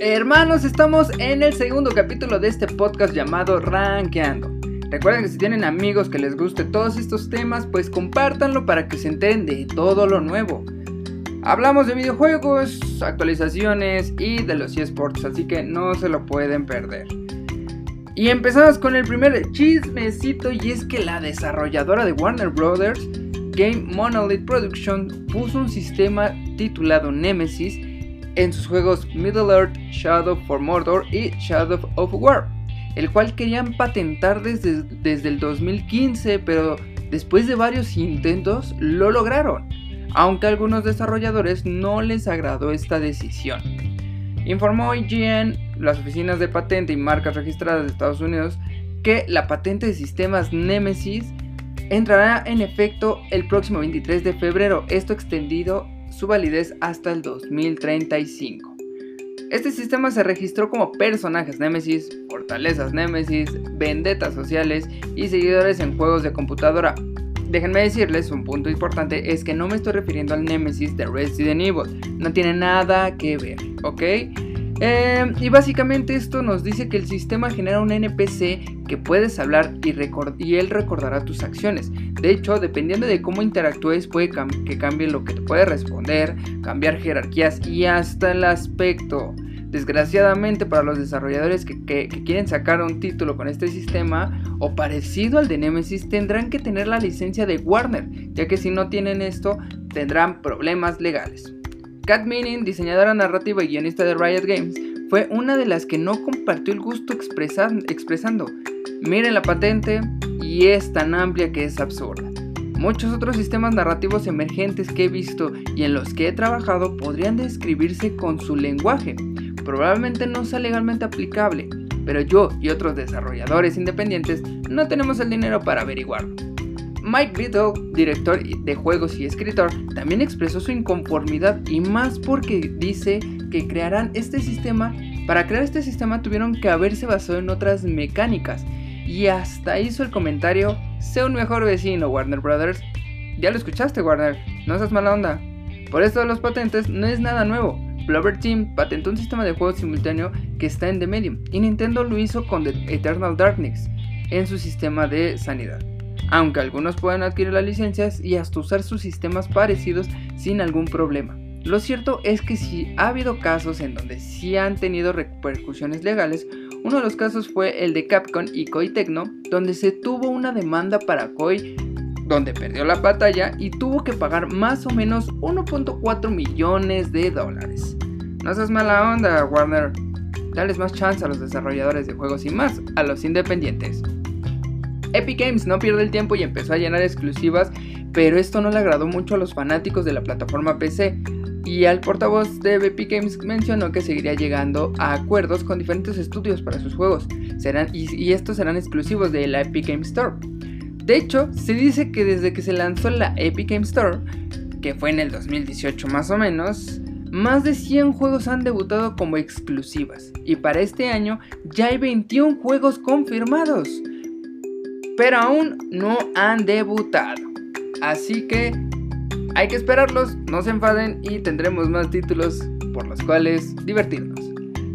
Hermanos, estamos en el segundo capítulo de este podcast llamado Rankeando. Recuerden que si tienen amigos que les guste todos estos temas, pues compártanlo para que se enteren de todo lo nuevo. Hablamos de videojuegos, actualizaciones y de los eSports, así que no se lo pueden perder. Y empezamos con el primer chismecito y es que la desarrolladora de Warner Bros. Game Monolith Production puso un sistema titulado Nemesis en sus juegos Middle Earth, Shadow for Mordor y Shadow of War, el cual querían patentar desde, desde el 2015, pero después de varios intentos lo lograron, aunque a algunos desarrolladores no les agradó esta decisión. Informó IGN, las oficinas de patente y marcas registradas de Estados Unidos, que la patente de sistemas Nemesis entrará en efecto el próximo 23 de febrero, esto extendido su validez hasta el 2035. Este sistema se registró como personajes Nemesis, fortalezas Nemesis, vendetas sociales y seguidores en juegos de computadora. Déjenme decirles, un punto importante es que no me estoy refiriendo al Nemesis de Resident Evil, no tiene nada que ver, ¿ok? Eh, y básicamente esto nos dice que el sistema genera un NPC que puedes hablar y, él recordará tus acciones. De hecho, dependiendo de cómo interactúes, puede que cambie lo que te puede responder, cambiar jerarquías y hasta el aspecto. Desgraciadamente para los desarrolladores que, quieren sacar un título con este sistema o parecido al de Nemesis tendrán que tener la licencia de Warner, ya que si no tienen esto tendrán problemas legales. Kat Meaning, diseñadora narrativa y guionista de Riot Games, fue una de las que no compartió el gusto expresando, miren la patente y es tan amplia que es absurda. Muchos otros sistemas narrativos emergentes que he visto y en los que he trabajado podrían describirse con su lenguaje. Probablemente no sea legalmente aplicable, pero yo y otros desarrolladores independientes no tenemos el dinero para averiguarlo. Mike Biddle, director de juegos y escritor, también expresó su inconformidad y más porque dice que crearán este sistema, para crear este sistema tuvieron que haberse basado en otras mecánicas y hasta hizo el comentario, sé un mejor vecino Warner Brothers. Ya lo escuchaste Warner, no seas mala onda. Por esto de los patentes no es nada nuevo. Blover Team patentó un sistema de juego simultáneo que está en The Medium y Nintendo lo hizo con The Eternal Darkness en su sistema de sanidad aunque algunos puedan adquirir las licencias y hasta usar sus sistemas parecidos sin algún problema. Lo cierto es que si ha habido casos en donde sí han tenido repercusiones legales, uno de los casos fue el de Capcom y Koei Tecno, donde se tuvo una demanda para Koei donde perdió la batalla y tuvo que pagar más o menos 1.4 millones de dólares. No seas mala onda, Warner. Dales más chance a los desarrolladores de juegos y más a los independientes. Epic Games no pierde el tiempo y empezó a llenar exclusivas, pero esto no le agradó mucho a los fanáticos de la plataforma PC. Y al portavoz de Epic Games mencionó que seguiría llegando a acuerdos con diferentes estudios para sus juegos, serán, y, estos serán exclusivos de la Epic Games Store. De hecho, se dice que desde que se lanzó la Epic Games Store, que fue en el 2018 más o menos, más de 100 juegos han debutado como exclusivas y para este año ya hay 21 juegos confirmados pero aún no han debutado. Así que hay que esperarlos, no se enfaden y tendremos más títulos por los cuales divertirnos.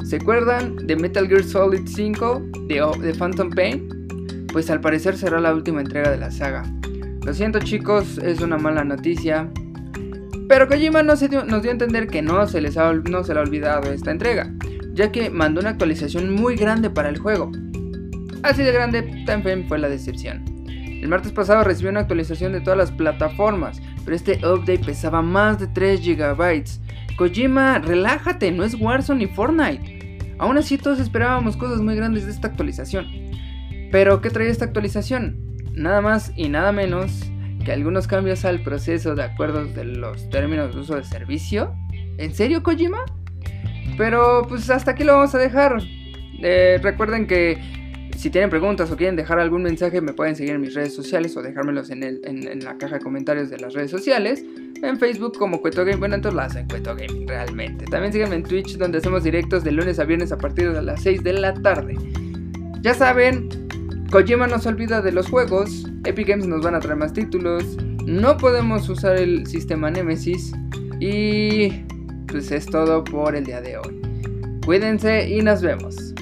¿Se acuerdan de Metal Gear Solid 5 de, Phantom Pain? Pues al parecer será la última entrega de la saga. Lo siento chicos, es una mala noticia. Pero Kojima nos dio, a entender que no se, les no se le ha olvidado esta entrega, ya que mandó una actualización muy grande para el juego, Así de grande también fue la decepción. El martes pasado recibió una actualización de todas las plataformas, pero este update pesaba más de 3 GB. Kojima, relájate, no es Warzone ni Fortnite. Aún así todos esperábamos cosas muy grandes de esta actualización. Pero ¿qué trae esta actualización? Nada más y nada menos que algunos cambios al proceso de acuerdos de los términos de uso de servicio. ¿En serio, Kojima? Pero pues hasta aquí lo vamos a dejar. Eh, recuerden que si tienen preguntas o quieren dejar algún mensaje, me pueden seguir en mis redes sociales o dejármelos en, el, en, la caja de comentarios de las redes sociales. En Facebook como Cueto Game, bueno, entonces la hacen Cueto Game realmente. También síganme en Twitch donde hacemos directos de lunes a viernes a partir de las 6 de la tarde. Ya saben, Kojima no se olvida de los juegos, Epic Games nos van a traer más títulos, no podemos usar el sistema Nemesis y pues es todo por el día de hoy. Cuídense y nos vemos.